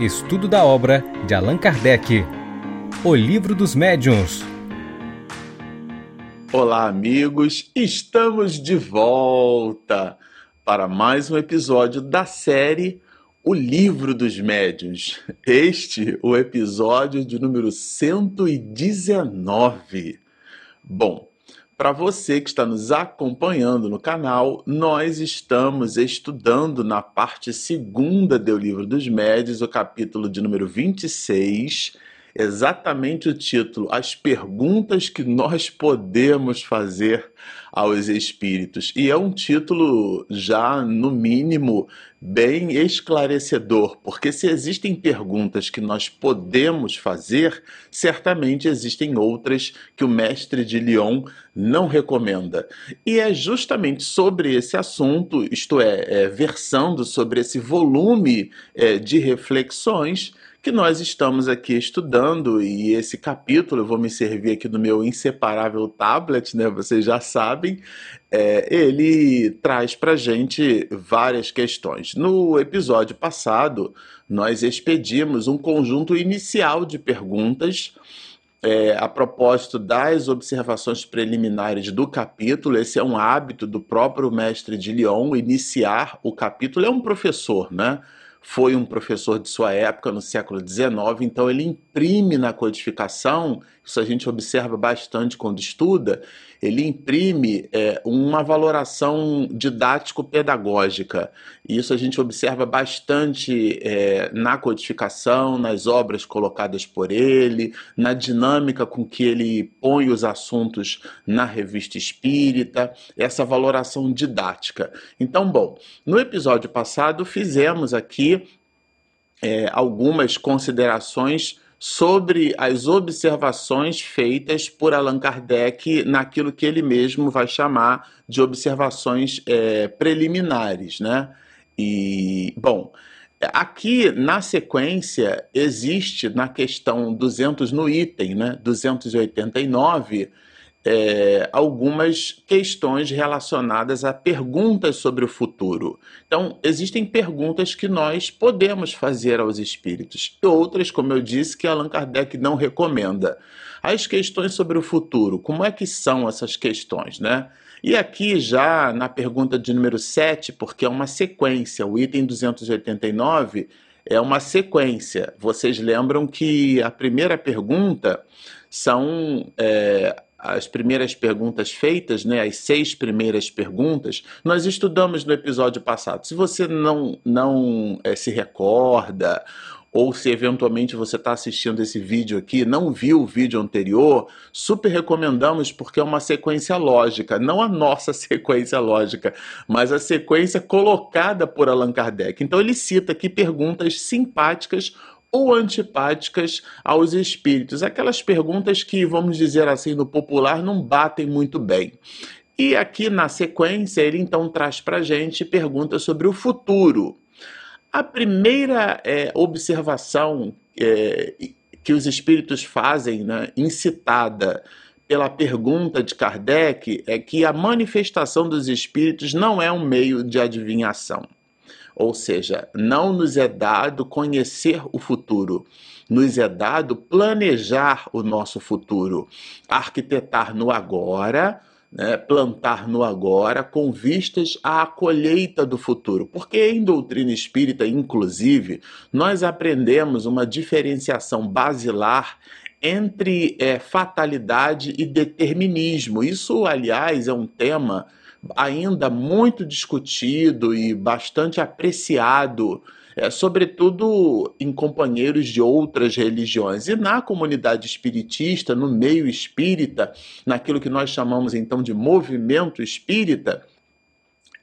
Estudo da obra de Allan Kardec. O Livro dos Médiuns. Olá, amigos! Estamos de volta para mais um episódio da série O Livro dos Médiuns. Este, o episódio de número 119. Bom, para você que está nos acompanhando no canal, nós estamos estudando na parte segunda do Livro dos Médios, o capítulo de número 26, exatamente o título: As perguntas que nós podemos fazer aos espíritos. E é um título já, no mínimo, bem esclarecedor, porque se existem perguntas que nós podemos fazer, certamente existem outras que o mestre de Lyon não recomenda. E é justamente sobre esse assunto, isto é, é versando sobre esse volume é, de reflexões que nós estamos aqui estudando e esse capítulo, eu vou me servir aqui do meu inseparável tablet, né? Vocês já sabem, é, ele traz para gente várias questões. No episódio passado, nós expedimos um conjunto inicial de perguntas é, a propósito das observações preliminares do capítulo, esse é um hábito do próprio mestre de Lyon, iniciar o capítulo, é um professor, né? Foi um professor de sua época, no século XIX, então ele imprime na codificação, isso a gente observa bastante quando estuda, ele imprime é, uma valoração didático-pedagógica. Isso a gente observa bastante é, na codificação, nas obras colocadas por ele, na dinâmica com que ele põe os assuntos na revista espírita, essa valoração didática. Então, bom, no episódio passado fizemos aqui é, algumas considerações sobre as observações feitas por Allan Kardec naquilo que ele mesmo vai chamar de observações é, preliminares, né? E, bom, aqui na sequência existe na questão 200 no item, né, 289, é, algumas questões relacionadas a perguntas sobre o futuro. Então, existem perguntas que nós podemos fazer aos espíritos, e outras, como eu disse, que Allan Kardec não recomenda. As questões sobre o futuro, como é que são essas questões, né? E aqui já na pergunta de número 7, porque é uma sequência, o item 289 é uma sequência. Vocês lembram que a primeira pergunta são é, as primeiras perguntas feitas, né, as seis primeiras perguntas, nós estudamos no episódio passado. Se você não, não é, se recorda, ou se eventualmente você está assistindo esse vídeo aqui, não viu o vídeo anterior, super recomendamos porque é uma sequência lógica, não a nossa sequência lógica, mas a sequência colocada por Allan Kardec. Então ele cita aqui perguntas simpáticas ou antipáticas aos espíritos. Aquelas perguntas que, vamos dizer assim, no popular não batem muito bem. E aqui na sequência, ele então traz para a gente perguntas sobre o futuro. A primeira é, observação é, que os espíritos fazem, né, incitada pela pergunta de Kardec, é que a manifestação dos espíritos não é um meio de adivinhação. Ou seja, não nos é dado conhecer o futuro, nos é dado planejar o nosso futuro, arquitetar no agora, né, plantar no agora com vistas à colheita do futuro. Porque em doutrina espírita, inclusive, nós aprendemos uma diferenciação basilar entre é, fatalidade e determinismo. Isso, aliás, é um tema ainda muito discutido e bastante apreciado, é, sobretudo em companheiros de outras religiões. E na comunidade espiritista, no meio espírita, naquilo que nós chamamos então de movimento espírita,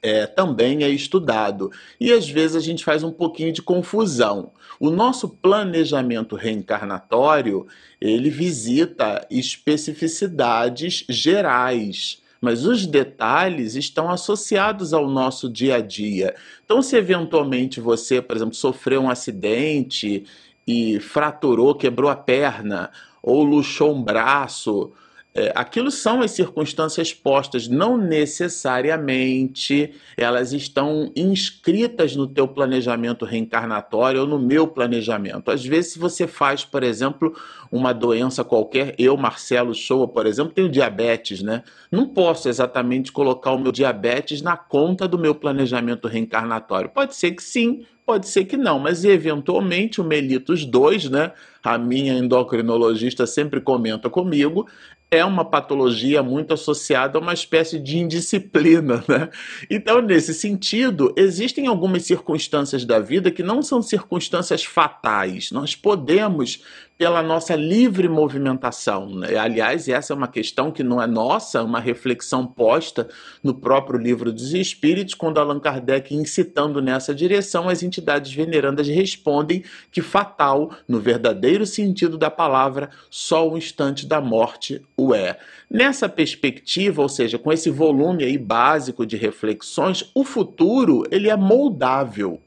é, também é estudado. E às vezes a gente faz um pouquinho de confusão. O nosso planejamento reencarnatório, ele visita especificidades gerais mas os detalhes estão associados ao nosso dia a dia. Então, se eventualmente você, por exemplo, sofreu um acidente e fraturou, quebrou a perna, ou luxou um braço, é, aquilo são as circunstâncias postas, não necessariamente elas estão inscritas no teu planejamento reencarnatório ou no meu planejamento. Às vezes, se você faz, por exemplo, uma doença qualquer, eu, Marcelo Shoa, por exemplo, tenho diabetes, né? Não posso exatamente colocar o meu diabetes na conta do meu planejamento reencarnatório. Pode ser que sim, pode ser que não, mas eventualmente o mellitus 2, né? A minha endocrinologista sempre comenta comigo, é uma patologia muito associada a uma espécie de indisciplina, né? Então, nesse sentido, existem algumas circunstâncias da vida que não são circunstâncias fatais. Nós podemos pela nossa livre movimentação. Né? Aliás, essa é uma questão que não é nossa, é uma reflexão posta no próprio livro dos Espíritos, quando Allan Kardec, incitando nessa direção, as entidades venerandas respondem que fatal, no verdadeiro sentido da palavra, só o instante da morte o é. Nessa perspectiva, ou seja, com esse volume aí básico de reflexões, o futuro ele é moldável.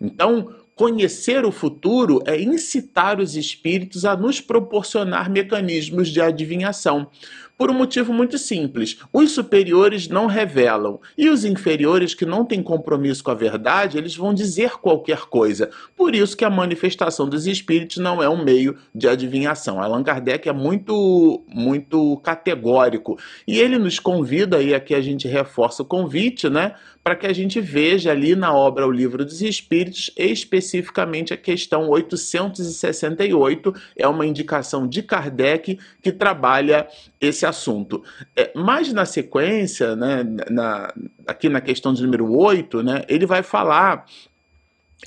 Então, Conhecer o futuro é incitar os espíritos a nos proporcionar mecanismos de adivinhação. Por um motivo muito simples: os superiores não revelam e os inferiores que não têm compromisso com a verdade, eles vão dizer qualquer coisa. Por isso que a manifestação dos espíritos não é um meio de adivinhação. Allan Kardec é muito muito categórico e ele nos convida e aqui a gente reforça o convite, né, para que a gente veja ali na obra O Livro dos Espíritos, especificamente a questão 868, é uma indicação de Kardec que trabalha esse assunto. É, mas na sequência, né, na, aqui na questão de número 8, né, ele vai falar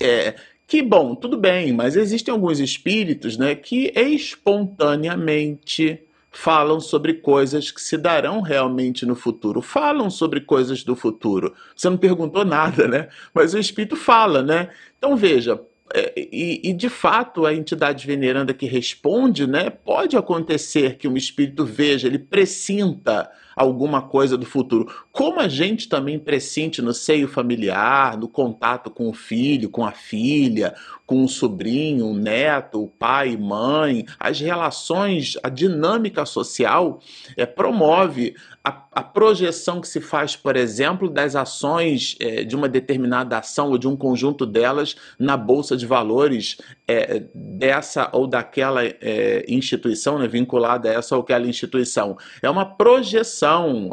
é, que, bom, tudo bem, mas existem alguns espíritos né, que espontaneamente falam sobre coisas que se darão realmente no futuro, falam sobre coisas do futuro. Você não perguntou nada, né? Mas o espírito fala, né? Então veja, e, e, de fato a entidade veneranda que responde, né, pode acontecer que um espírito veja, ele presinta alguma coisa do futuro. Como a gente também pressente no seio familiar, no contato com o filho, com a filha, com o sobrinho, o neto, o pai, mãe, as relações, a dinâmica social é, promove a, a, projeção que se faz, por exemplo, das ações é, de uma determinada ação ou de um conjunto delas na bolsa de valores é, dessa ou daquela é, instituição, né, vinculada a essa ou aquela instituição. É uma projeção.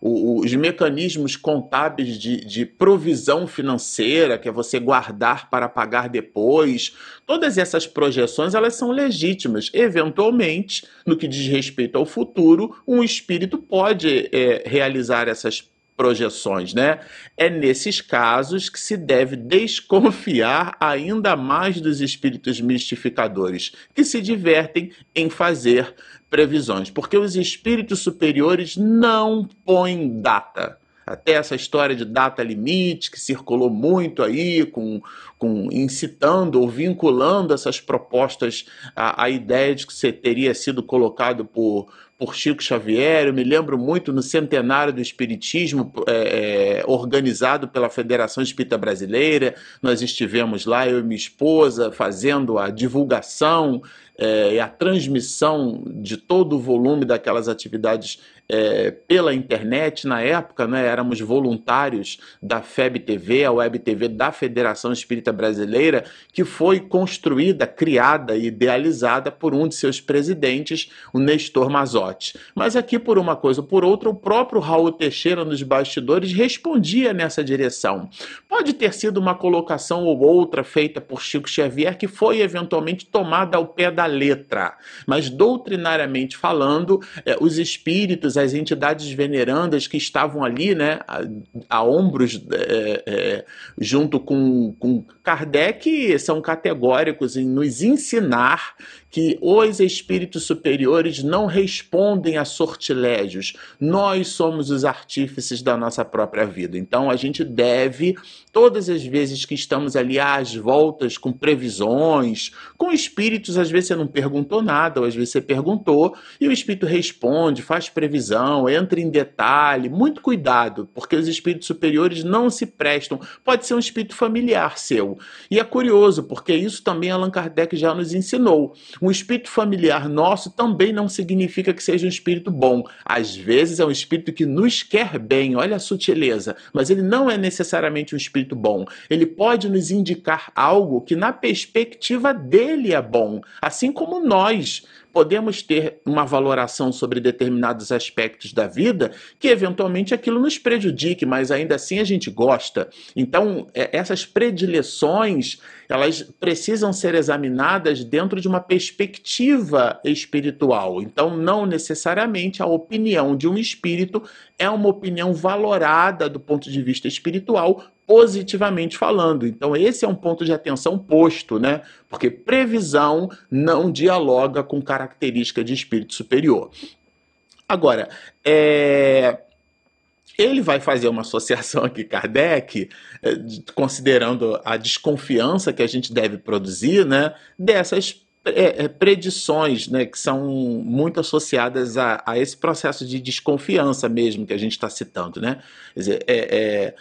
Os mecanismos contábeis de, de provisão financeira, que é você guardar para pagar depois, todas essas projeções elas são legítimas. Eventualmente, no que diz respeito ao futuro, um espírito pode é, realizar essas projeções, né? É nesses casos que se deve desconfiar ainda mais dos espíritos mistificadores, que se divertem em fazer previsões, porque os espíritos superiores não põem data. Até essa história de data limite que circulou muito aí, com, com incitando ou vinculando essas propostas à, à ideia de que você teria sido colocado por, por Chico Xavier. Eu me lembro muito no centenário do Espiritismo, é, é, organizado pela Federação Espírita Brasileira. Nós estivemos lá, eu e minha esposa, fazendo a divulgação é, e a transmissão de todo o volume daquelas atividades é, pela internet. Na época, né, éramos voluntários da FEB TV, a Web TV da Federação Espírita Brasileira, que foi construída, criada e idealizada por um de seus presidentes, o Nestor Mazotti. Mas aqui, por uma coisa ou por outra, o próprio Raul Teixeira, nos bastidores, respondia nessa direção. Pode ter sido uma colocação ou outra feita por Chico Xavier que foi eventualmente tomada ao pé da letra, mas doutrinariamente falando, é, os espíritos as entidades venerandas que estavam ali, né, a, a ombros, é, é, junto com, com Kardec, são categóricos em nos ensinar que os espíritos superiores não respondem a sortilégios. Nós somos os artífices da nossa própria vida. Então a gente deve, todas as vezes que estamos ali às voltas com previsões, com espíritos, às vezes você não perguntou nada, ou às vezes você perguntou, e o espírito responde, faz previsão entra em detalhe, muito cuidado, porque os espíritos superiores não se prestam. Pode ser um espírito familiar seu. E é curioso, porque isso também Allan Kardec já nos ensinou. Um espírito familiar nosso também não significa que seja um espírito bom. Às vezes é um espírito que nos quer bem, olha a sutileza, mas ele não é necessariamente um espírito bom. Ele pode nos indicar algo que, na perspectiva dele, é bom, assim como nós podemos ter uma valoração sobre determinados aspectos da vida que eventualmente aquilo nos prejudique, mas ainda assim a gente gosta. Então, é, essas predileções, elas precisam ser examinadas dentro de uma perspectiva espiritual. Então, não necessariamente a opinião de um espírito é uma opinião valorada do ponto de vista espiritual, positivamente falando. Então, esse é um ponto de atenção posto, né? Porque previsão não dialoga com característica de espírito superior. Agora, é... ele vai fazer uma associação aqui, Kardec, é, considerando a desconfiança que a gente deve produzir, né? Dessas é, é, predições né, que são muito associadas a, a, esse processo de desconfiança mesmo que a gente está citando. Né? Quer dizer, é,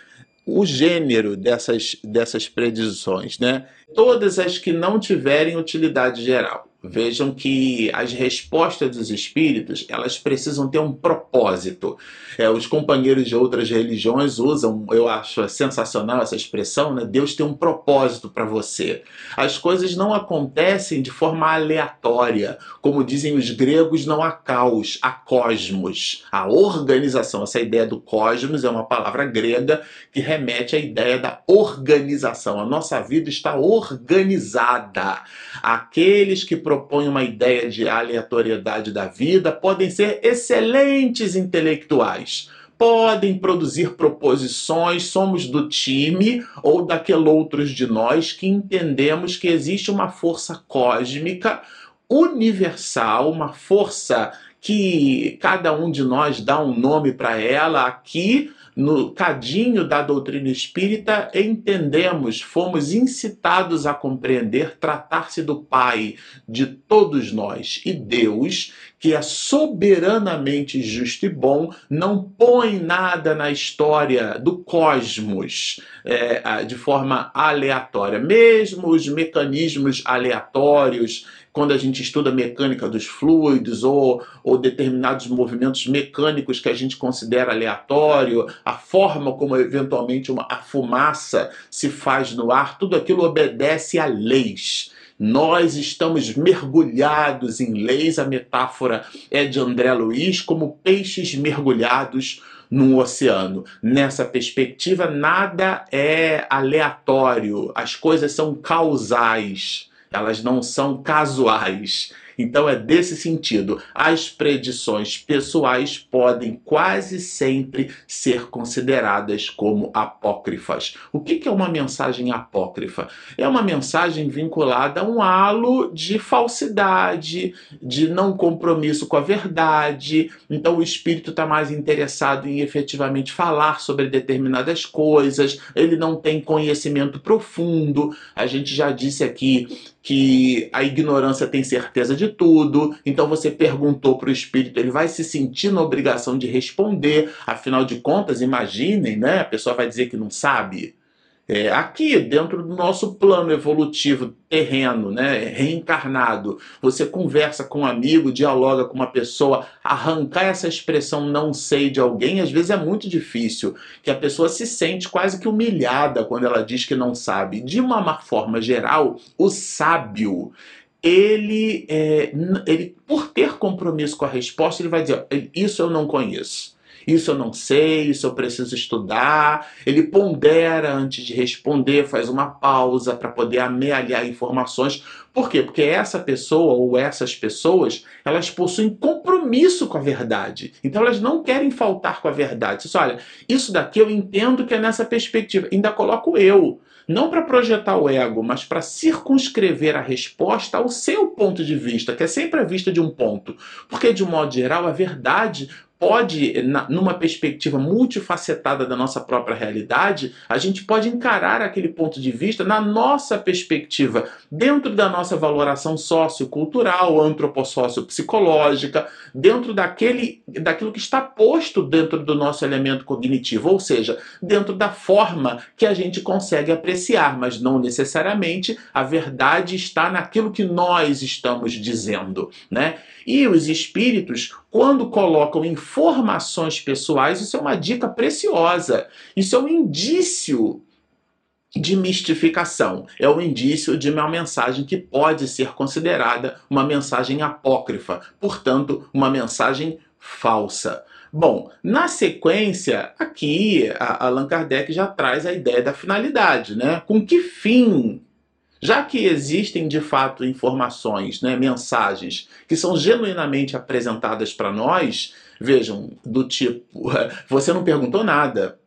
o gênero dessas, dessas predições, né? Todas as que não tiverem utilidade geral. Vejam que as respostas dos espíritos elas precisam ter um propósito. É, os companheiros de outras religiões usam, eu acho sensacional essa expressão, né? Deus tem um propósito para você. As coisas não acontecem de forma aleatória, como dizem os gregos, não há caos, há cosmos, a organização. Essa ideia do cosmos é uma palavra grega que remete à ideia da organização. A nossa vida está organizada. Aqueles que propõem uma ideia de aleatoriedade da vida podem ser excelentes intelectuais. Podem produzir proposições, somos do time ou daquele outros de nós que entendemos que existe uma força cósmica universal, uma força que cada um de nós dá um nome para ela aqui no cadinho da doutrina espírita, entendemos, fomos incitados a compreender tratar-se do Pai de todos nós e Deus, que é soberanamente justo e bom, não põe nada na história do cosmos é, de forma aleatória. Mesmo os mecanismos aleatórios quando a gente estuda mecânica dos fluidos ou, ou determinados movimentos mecânicos que a gente considera aleatório, a forma como eventualmente uma, a fumaça se faz no ar, tudo aquilo obedece a leis. Nós estamos mergulhados em leis, a metáfora é de André Luiz, como peixes mergulhados num oceano. Nessa perspectiva, nada é aleatório, as coisas são causais elas não são casuais. Então é desse sentido. As predições pessoais podem quase sempre ser consideradas como apócrifas. O que é uma mensagem apócrifa? É uma mensagem vinculada a um halo de falsidade, de não compromisso com a verdade. Então o espírito está mais interessado em efetivamente falar sobre determinadas coisas, ele não tem conhecimento profundo. A gente já disse aqui que a ignorância tem certeza de tudo, então você perguntou para o espírito, ele vai se sentir na obrigação de responder, afinal de contas, imaginem, né? A pessoa vai dizer que não sabe. É, aqui, dentro do nosso plano evolutivo terreno, né, reencarnado, você conversa com um amigo, dialoga com uma pessoa, arrancar essa expressão não sei de alguém, às vezes é muito difícil, que a pessoa se sente quase que humilhada quando ela diz que não sabe. De uma forma geral, o sábio ele, é, ele, por ter compromisso com a resposta, ele vai dizer: Isso eu não conheço. Isso eu não sei, isso eu preciso estudar. Ele pondera antes de responder, faz uma pausa para poder amealhar informações. Por quê? Porque essa pessoa ou essas pessoas, elas possuem compromisso com a verdade. Então elas não querem faltar com a verdade. Você olha, isso daqui eu entendo que é nessa perspectiva. Ainda coloco eu não para projetar o ego, mas para circunscrever a resposta ao seu ponto de vista, que é sempre a vista de um ponto. Porque, de um modo geral, a verdade pode, numa perspectiva multifacetada da nossa própria realidade, a gente pode encarar aquele ponto de vista na nossa perspectiva, dentro da nossa valoração sociocultural, antropossócio-psicológica, dentro daquele, daquilo que está posto dentro do nosso elemento cognitivo, ou seja, dentro da forma que a gente consegue apreciar, mas não necessariamente a verdade está naquilo que nós estamos dizendo, né? E os espíritos, quando colocam informações pessoais, isso é uma dica preciosa. Isso é um indício de mistificação. É um indício de uma mensagem que pode ser considerada uma mensagem apócrifa, portanto, uma mensagem falsa. Bom, na sequência, aqui a Allan Kardec já traz a ideia da finalidade, né? Com que fim já que existem de fato informações, né, mensagens que são genuinamente apresentadas para nós, vejam, do tipo, você não perguntou nada.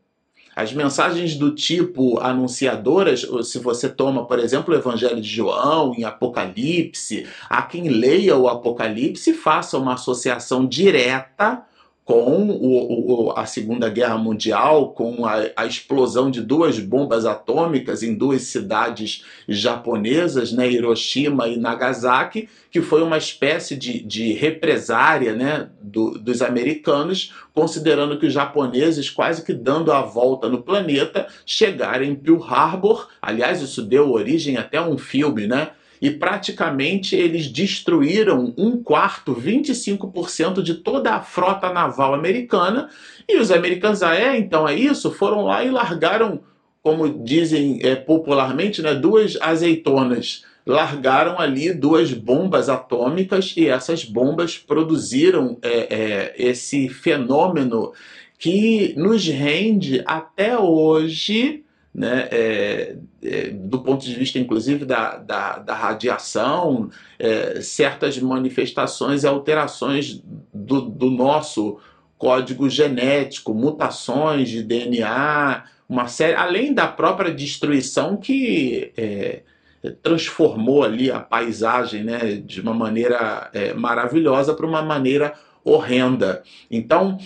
As mensagens do tipo anunciadoras, se você toma, por exemplo, o Evangelho de João, em Apocalipse, há quem leia o Apocalipse faça uma associação direta com o, o, a Segunda Guerra Mundial, com a, a, explosão de duas bombas atômicas em duas cidades japonesas, né, Hiroshima e Nagasaki, que foi uma espécie de, de represária né, do, dos americanos, considerando que os japoneses, quase que dando a volta no planeta, chegaram em Pearl Harbor. Aliás, isso deu origem até a um filme, né? E praticamente eles destruíram um quarto, 25% de toda a frota naval americana. E os americanos, ah, é, então é isso? Foram lá e largaram, como dizem é, popularmente, né, duas azeitonas. Largaram ali duas bombas atômicas e essas bombas produziram é, é, esse fenômeno que nos rende até hoje né, é, é, do ponto de vista, inclusive, da, da, da radiação, é, certas manifestações e alterações do, do nosso código genético, mutações de DNA, uma série, além da própria destruição que é, transformou ali a paisagem né, de uma maneira é, maravilhosa para uma maneira horrenda. Então,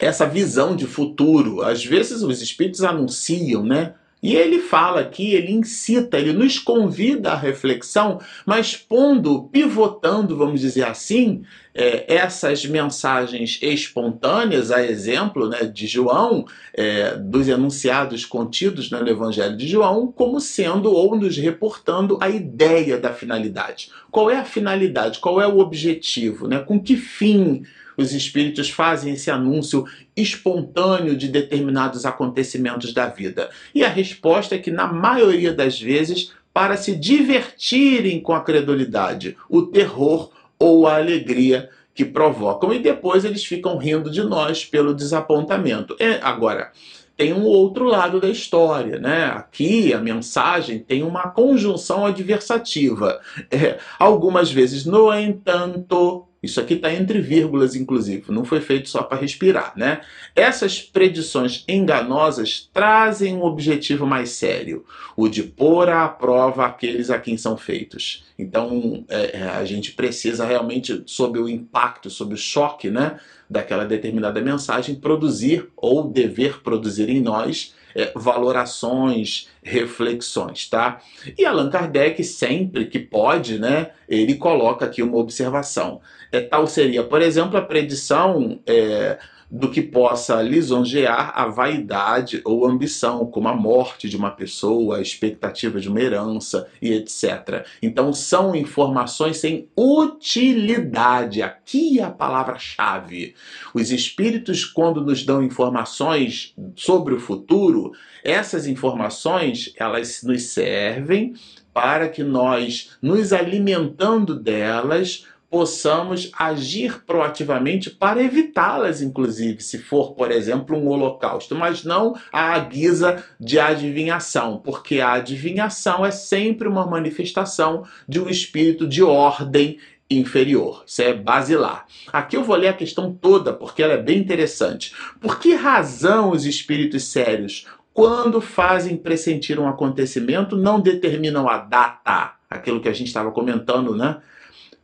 essa visão de futuro. Às vezes os espíritos anunciam, né? E ele fala aqui, ele incita, ele nos convida à reflexão, mas pondo, pivotando, vamos dizer assim, é, essas mensagens espontâneas, a exemplo né, de João, é, dos enunciados contidos no Evangelho de João, como sendo ou nos reportando a ideia da finalidade. Qual é a finalidade? Qual é o objetivo? Né? Com que fim? Os espíritos fazem esse anúncio espontâneo de determinados acontecimentos da vida? E a resposta é que, na maioria das vezes, para se divertirem com a credulidade, o terror ou a alegria que provocam. E depois eles ficam rindo de nós pelo desapontamento. É, agora, tem um outro lado da história, né? Aqui a mensagem tem uma conjunção adversativa. É, algumas vezes, no entanto, isso aqui está entre vírgulas, inclusive, não foi feito só para respirar, né? Essas predições enganosas trazem um objetivo mais sério, o de pôr à prova aqueles a quem são feitos. Então, é, é a gente precisa realmente, sob o impacto, sob o choque, né, daquela determinada mensagem, produzir ou dever produzir em nós é, valorações, reflexões, tá? E Allan Kardec, sempre que pode, né, ele coloca aqui uma observação. É, tal seria, por exemplo, a predição é, do que possa lisonjear a vaidade ou ambição, como a morte de uma pessoa, a expectativa de uma herança e etc. Então são informações sem utilidade. Aqui é a palavra-chave. Os espíritos, quando nos dão informações sobre o futuro, essas informações elas nos servem para que nós, nos alimentando delas, possamos agir proativamente para evitá-las, inclusive, se for, por exemplo, um holocausto, mas não à guisa de adivinhação, porque a adivinhação é sempre uma manifestação de um espírito de ordem inferior. Isso é basilar. Aqui eu vou ler a questão toda porque ela é bem interessante. Por que razão os espíritos sérios, quando fazem pressentir um acontecimento, não determinam a data? Aquilo que a gente estava comentando, né?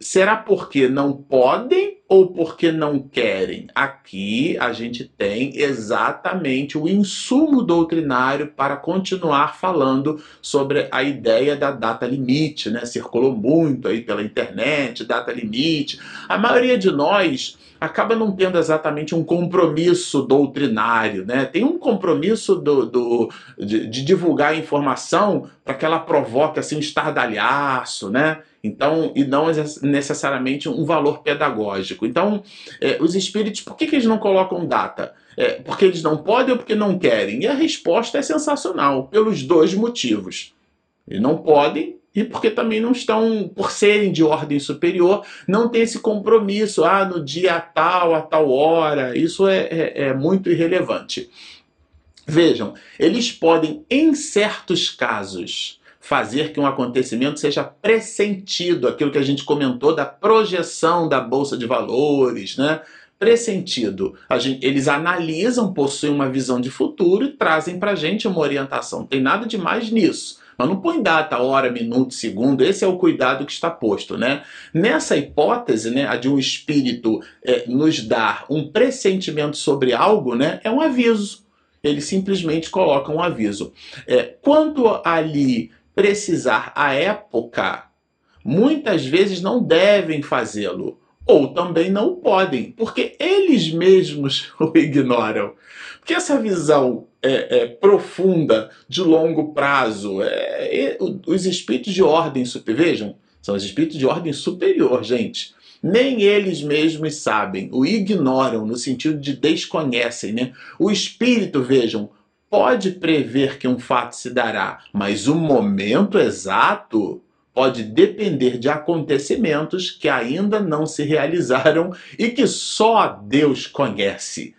Será porque não podem ou porque não querem? Aqui a gente tem exatamente o insumo doutrinário para continuar falando sobre a ideia da data limite, né? Circulou muito aí pela internet, data limite. A maioria de nós acaba não tendo exatamente um compromisso doutrinário, né? Tem um compromisso do, do de, de, divulgar a informação para que ela provoque assim um estardalhaço, né? Então, e não necessariamente um valor pedagógico. Então, é, os espíritos, por que, que eles não colocam data? É, porque eles não podem ou porque não querem? E a resposta é sensacional, pelos dois motivos. Eles não podem e porque também não estão, por serem de ordem superior, não tem esse compromisso, ah, no dia tal, a tal hora, isso é, é, é muito irrelevante. Vejam, eles podem, em certos casos, fazer que um acontecimento seja pressentido, aquilo que a gente comentou da projeção da bolsa de valores, né? Pressentido. Gente, eles analisam, possuem uma visão de futuro e trazem para a gente uma orientação. Não tem nada de mais nisso. Mas não põe data, hora, minuto, segundo. Esse é o cuidado que está posto, né? Nessa hipótese, né, a de um espírito é, nos dar um pressentimento sobre algo, né, é um aviso. Ele simplesmente coloca um aviso. É, quanto ali precisar a época, muitas vezes não devem fazê-lo ou também não podem, porque eles mesmos o ignoram. Porque essa visão é, é, profunda, de longo prazo, é, é os espíritos de ordem superior, vejam, são os espíritos de ordem superior, gente. Nem eles mesmos sabem, o ignoram no sentido de desconhecem, né? O espírito, vejam, pode prever que um fato se dará, mas o momento exato pode depender de acontecimentos que ainda não se realizaram e que só Deus conhece.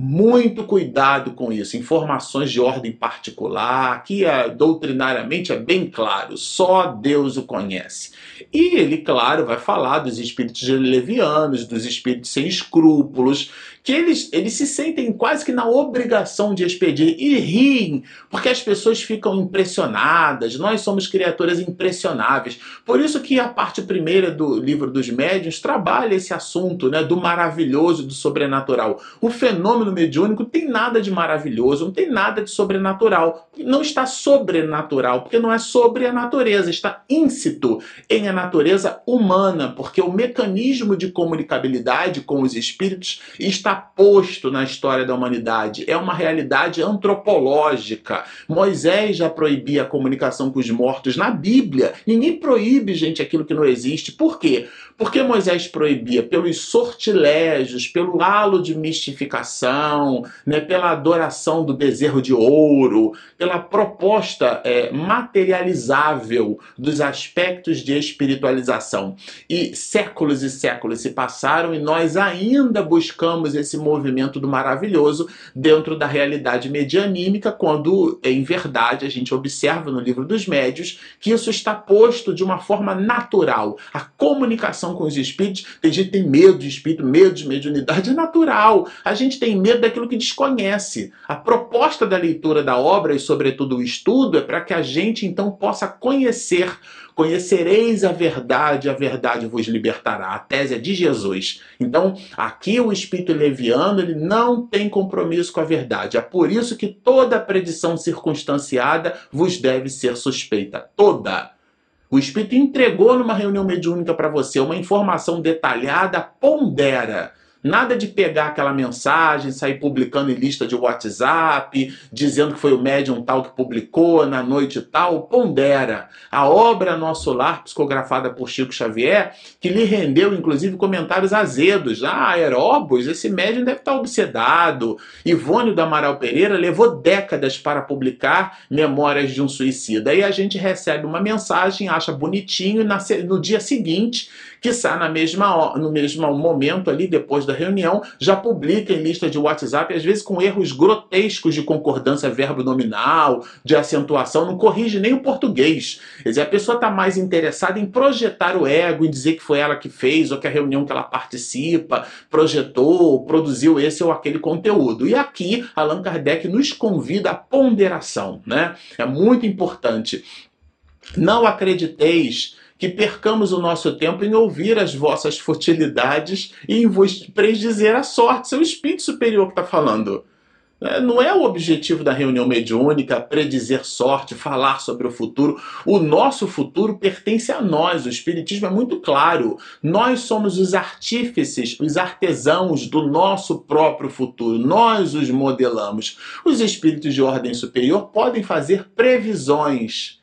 Muito cuidado com isso. Informações de ordem particular, aqui é, doutrinariamente é bem claro, só Deus o conhece. E ele, claro, vai falar dos espíritos levianos, dos espíritos sem escrúpulos, que eles, eles se sentem quase que na obrigação de expedir e riem, porque as pessoas ficam impressionadas. Nós somos criaturas impressionáveis. Por isso que a parte primeira do livro dos médiuns trabalha esse assunto, né, do maravilhoso, do sobrenatural. O fenômeno mediúnico tem nada de maravilhoso, não tem nada de sobrenatural. Não está sobrenatural, porque não é sobre a natureza, está íncito em a natureza humana, porque o mecanismo de comunicabilidade com os espíritos está posto na história da humanidade. É uma realidade antropológica. Moisés já proibia a comunicação com os mortos na Bíblia. Ninguém proíbe, gente, aquilo que não existe. Por quê? Porque Moisés proibia pelos sortilégios, pelo halo de mistificação, né, pela adoração do bezerro de ouro, pela proposta é, materializável dos aspectos de espiritualização. E séculos e séculos se passaram e nós ainda buscamos esse movimento do maravilhoso dentro da realidade medianímica, quando em verdade a gente observa no livro dos médios que isso está posto de uma forma natural. A comunicação com os espíritos, tem gente que tem medo de espírito, medo de mediunidade, é natural. A gente tem medo daquilo que desconhece. A proposta da leitura da obra e, sobretudo, o estudo é para que a gente então possa conhecer Conhecereis a verdade, a verdade vos libertará. A tese é de Jesus. Então, aqui o espírito leviano ele não tem compromisso com a verdade. É por isso que toda predição circunstanciada vos deve ser suspeita. Toda. O espírito entregou numa reunião mediúnica para você uma informação detalhada, pondera. Nada de pegar aquela mensagem, sair publicando em lista de WhatsApp, dizendo que foi o médium tal que publicou na noite tal. Pondera. A obra Nosso Lar, psicografada por Chico Xavier, que lhe rendeu inclusive comentários azedos. Ah, Aeróbus, esse médium deve estar obsedado. Ivônio do Amaral Pereira levou décadas para publicar Memórias de um Suicida. Aí a gente recebe uma mensagem, acha bonitinho, e no dia seguinte que na mesma, no mesmo momento ali, depois da reunião, já publica em lista de WhatsApp, às vezes com erros grotescos de concordância verbo nominal, de acentuação, não corrige nem o português. Quer dizer, a pessoa está mais interessada em projetar o ego, em dizer que foi ela que fez, ou que a reunião que ela participa, projetou, produziu esse ou aquele conteúdo. E aqui, Allan Kardec nos convida à ponderação, né? É muito importante. Não acrediteis que percamos o nosso tempo em ouvir as vossas futilidades e em vos predizer a sorte. Seu espírito superior que está falando. É, não é o objetivo da reunião mediúnica predizer sorte, falar sobre o futuro. O nosso futuro pertence a nós. O Espiritismo é muito claro. Nós somos os artífices, os artesãos do nosso próprio futuro. Nós os modelamos. Os espíritos de ordem superior podem fazer previsões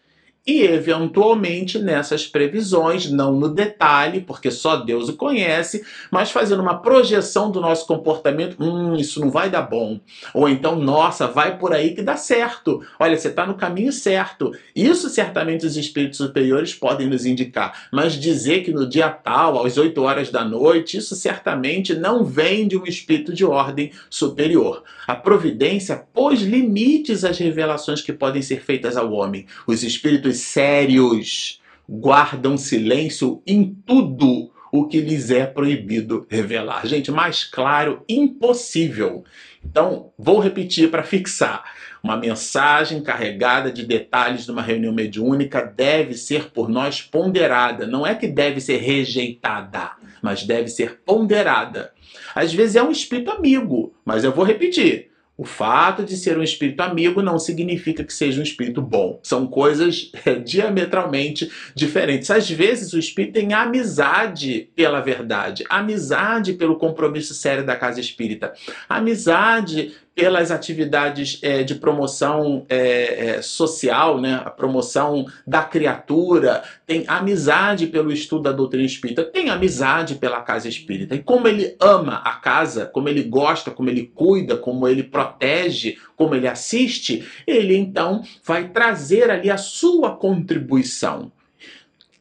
e eventualmente nessas previsões, não no detalhe, porque só Deus o conhece, mas fazendo uma projeção do nosso comportamento, hum, isso não vai dar bom. Ou então, nossa, vai por aí que dá certo. Olha, você está no caminho certo. Isso certamente os espíritos superiores podem nos indicar, mas dizer que no dia tal, às 8 horas da noite, isso certamente não vem de um espírito de ordem superior. A providência pôs limites às revelações que podem ser feitas ao homem. Os espíritos sérios guardam silêncio em tudo o que lhes é proibido revelar. Gente, mais claro, impossível. Então, vou repetir para fixar. Uma mensagem carregada de detalhes de uma reunião mediúnica deve ser por nós ponderada. Não é que deve ser rejeitada, mas deve ser ponderada. Às vezes é um espírito amigo, mas eu vou repetir. O fato de ser um espírito amigo não significa que seja um espírito bom. São coisas é, diametralmente diferentes. Às vezes o espírito tem amizade pela verdade, amizade pelo compromisso sério da casa espírita, amizade pelas atividades é, de promoção é, é, social, né? a promoção da criatura, tem amizade pelo estudo da doutrina espírita, tem amizade pela casa espírita. E como ele ama a casa, como ele gosta, como ele cuida, como ele protege, como ele assiste, ele então vai trazer ali a sua contribuição.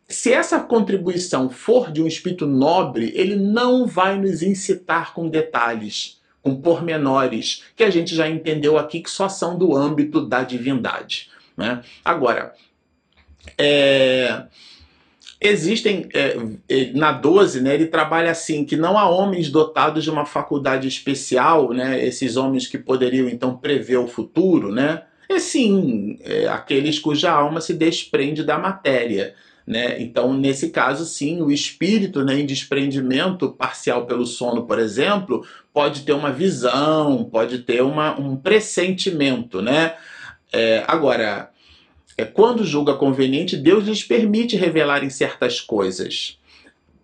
Se essa contribuição for de um espírito nobre, ele não vai nos incitar com detalhes com pormenores que a gente já entendeu aqui que só são do âmbito da divindade. Né? Agora, é, existem, é, é na 12, né, ele trabalha assim, que não há homens dotados de uma faculdade especial, né, esses homens que poderiam então prever o futuro, né, é sim, é, aqueles cuja alma se desprende da matéria. Né? Então, nesse caso, sim, o espírito né, em desprendimento parcial pelo sono, por exemplo, pode ter uma visão, pode ter uma, um pressentimento. Né? É, agora, é, quando julga conveniente, Deus lhes permite revelarem certas coisas.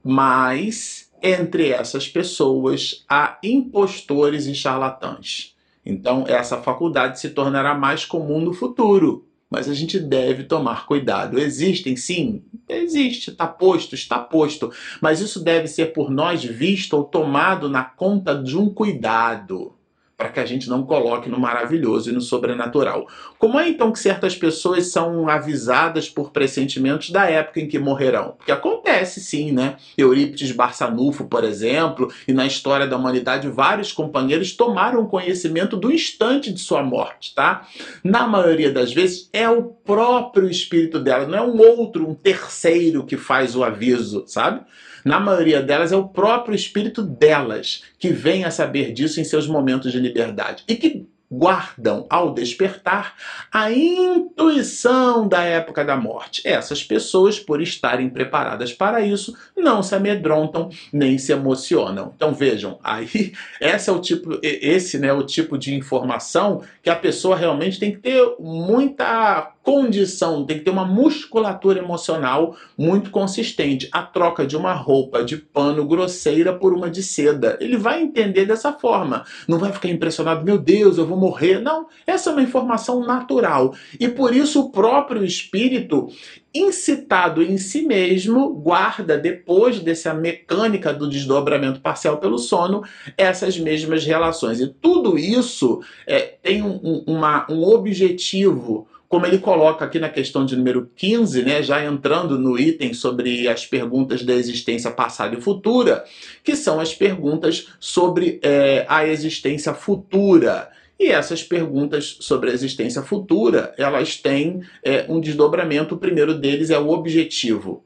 Mas, entre essas pessoas, há impostores e charlatães. Então, essa faculdade se tornará mais comum no futuro mas a gente deve tomar cuidado. Existem, sim, existe, está posto, está posto, mas isso deve ser por nós visto ou tomado na conta de um cuidado para que a gente não coloque no maravilhoso e no sobrenatural. Como é então que certas pessoas são avisadas por pressentimentos da época em que morrerão? Porque acontece sim, né? Eurípides Barçanufo, por exemplo, e na história da humanidade vários companheiros tomaram conhecimento do instante de sua morte, tá? Na maioria das vezes é o próprio espírito dela, não é um outro, um terceiro que faz o aviso, sabe? Na maioria delas é o próprio espírito delas que vem a saber disso em seus momentos de liberdade e que guardam ao despertar a intuição da época da morte. Essas pessoas, por estarem preparadas para isso, não se amedrontam nem se emocionam. Então vejam, aí esse é o tipo, esse né, o tipo de informação que a pessoa realmente tem que ter muita condição, tem que ter uma musculatura emocional muito consistente. A troca de uma roupa de pano grosseira por uma de seda. Ele vai entender dessa forma. Não vai ficar impressionado, meu Deus, eu vou morrer. Não, essa é uma informação natural. E por isso o próprio espírito incitado em si mesmo, guarda, depois dessa mecânica do desdobramento parcial pelo sono, essas mesmas relações. E tudo isso é, tem um, uma, um objetivo como ele coloca aqui na questão de número 15, né, já entrando no item sobre as perguntas da existência passada e futura, que são as perguntas sobre é, a existência futura. E essas perguntas sobre a existência futura, elas têm é, um desdobramento. O primeiro deles é o objetivo.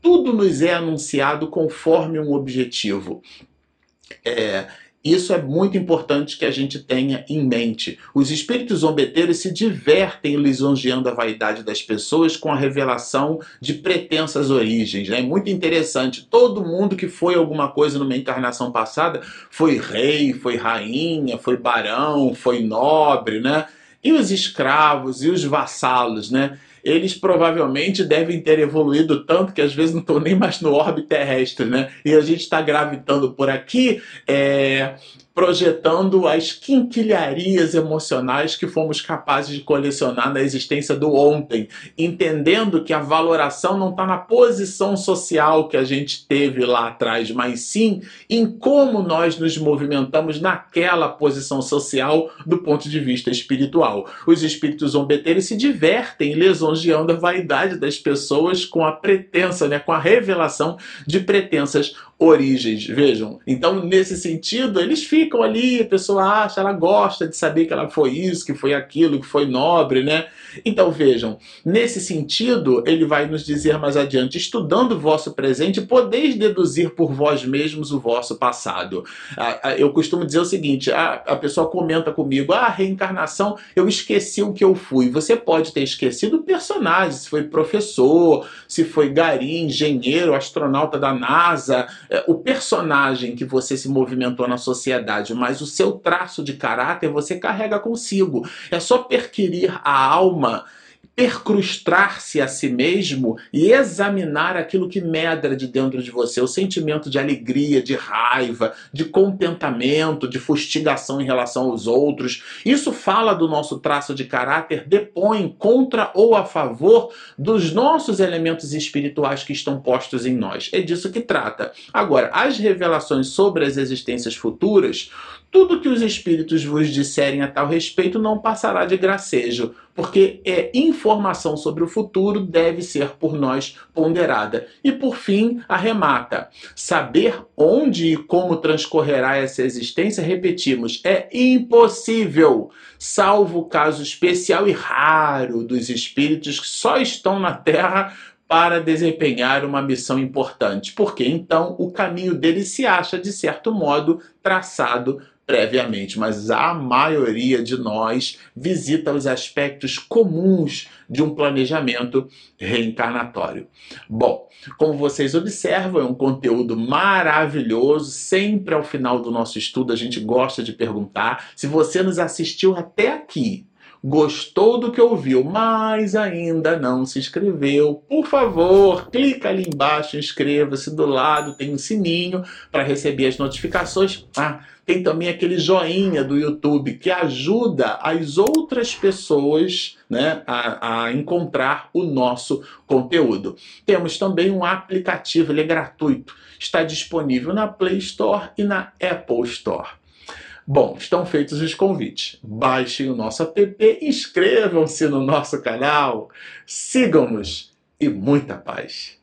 Tudo nos é anunciado conforme um objetivo. É, Isso é muito importante que a gente tenha em mente. Os espíritos zombeteiros se divertem lisonjeando a vaidade das pessoas com a revelação de pretensas origens. É né? muito interessante. Todo mundo que foi alguma coisa numa encarnação passada foi rei, foi rainha, foi barão, foi nobre, né? E os escravos e os vassalos, né? Eles provavelmente devem ter evoluído tanto que às vezes não estão nem mais no orbe terrestre, né? E a gente está gravitando por aqui, é, projetando as quinquilharias emocionais que fomos capazes de colecionar na existência do ontem, entendendo que a valoração não está na posição social que a gente teve lá atrás, mas sim em como nós nos movimentamos naquela posição social do ponto de vista espiritual. Os espíritos zombeteiros se divertem lisonjeando a vaidade das pessoas com a pretensa, né, com a revelação de pretensas origens, vejam. Então, nesse sentido, eles ficam ali, a pessoa acha, ela gosta de saber que ela foi isso, que foi aquilo, que foi nobre, né? Então, vejam, nesse sentido, ele vai nos dizer mais adiante: estudando o vosso presente, podeis deduzir por vós mesmos o vosso passado. Eu costumo dizer o seguinte: a pessoa comenta comigo, ah, reencarnação, eu esqueci o que eu fui. Você pode ter esquecido o personagem, se foi professor, se foi gari, engenheiro, astronauta da NASA, é, o personagem que você se movimentou na sociedade, mas o seu traço de caráter você carrega consigo. É só perquirir a alma percrustar-se a si mesmo e examinar aquilo que medra de dentro de você, o sentimento de alegria, de raiva, de contentamento, de fustigação em relação aos outros. Isso fala do nosso traço de caráter, depõe contra ou a favor dos nossos elementos espirituais que estão postos em nós. É disso que trata. Agora, as revelações sobre as existências futuras, tudo que os espíritos vos disserem a tal respeito não passará de gracejo, porque é informação sobre o futuro deve ser por nós ponderada. E por fim, arremata: saber onde e como transcorrerá essa existência, repetimos, é impossível, salvo o caso especial e raro dos espíritos que só estão na Terra para desempenhar uma missão importante, porque então o caminho dele se acha, de certo modo, traçado previamente, mas a maioria de nós visita os aspectos comuns de um planejamento reencarnatório. Bom, como vocês observam, é um conteúdo maravilhoso. Sempre ao final do nosso estudo a gente gosta de perguntar se você nos assistiu até aqui gostou do que ouviu, mas ainda não se inscreveu, por favor, clica ali embaixo, inscreva-se. Do lado tem um sininho para receber as notificações. Ah, tem também aquele joinha do YouTube que ajuda as outras pessoas né, a, a encontrar o nosso conteúdo. Temos também um aplicativo, ele é gratuito, está disponível na Play Store e na Apple Store. Bom, estão feitos os convites. Baixem o nosso app, inscrevam-se no nosso canal, sigam-nos e muita paz.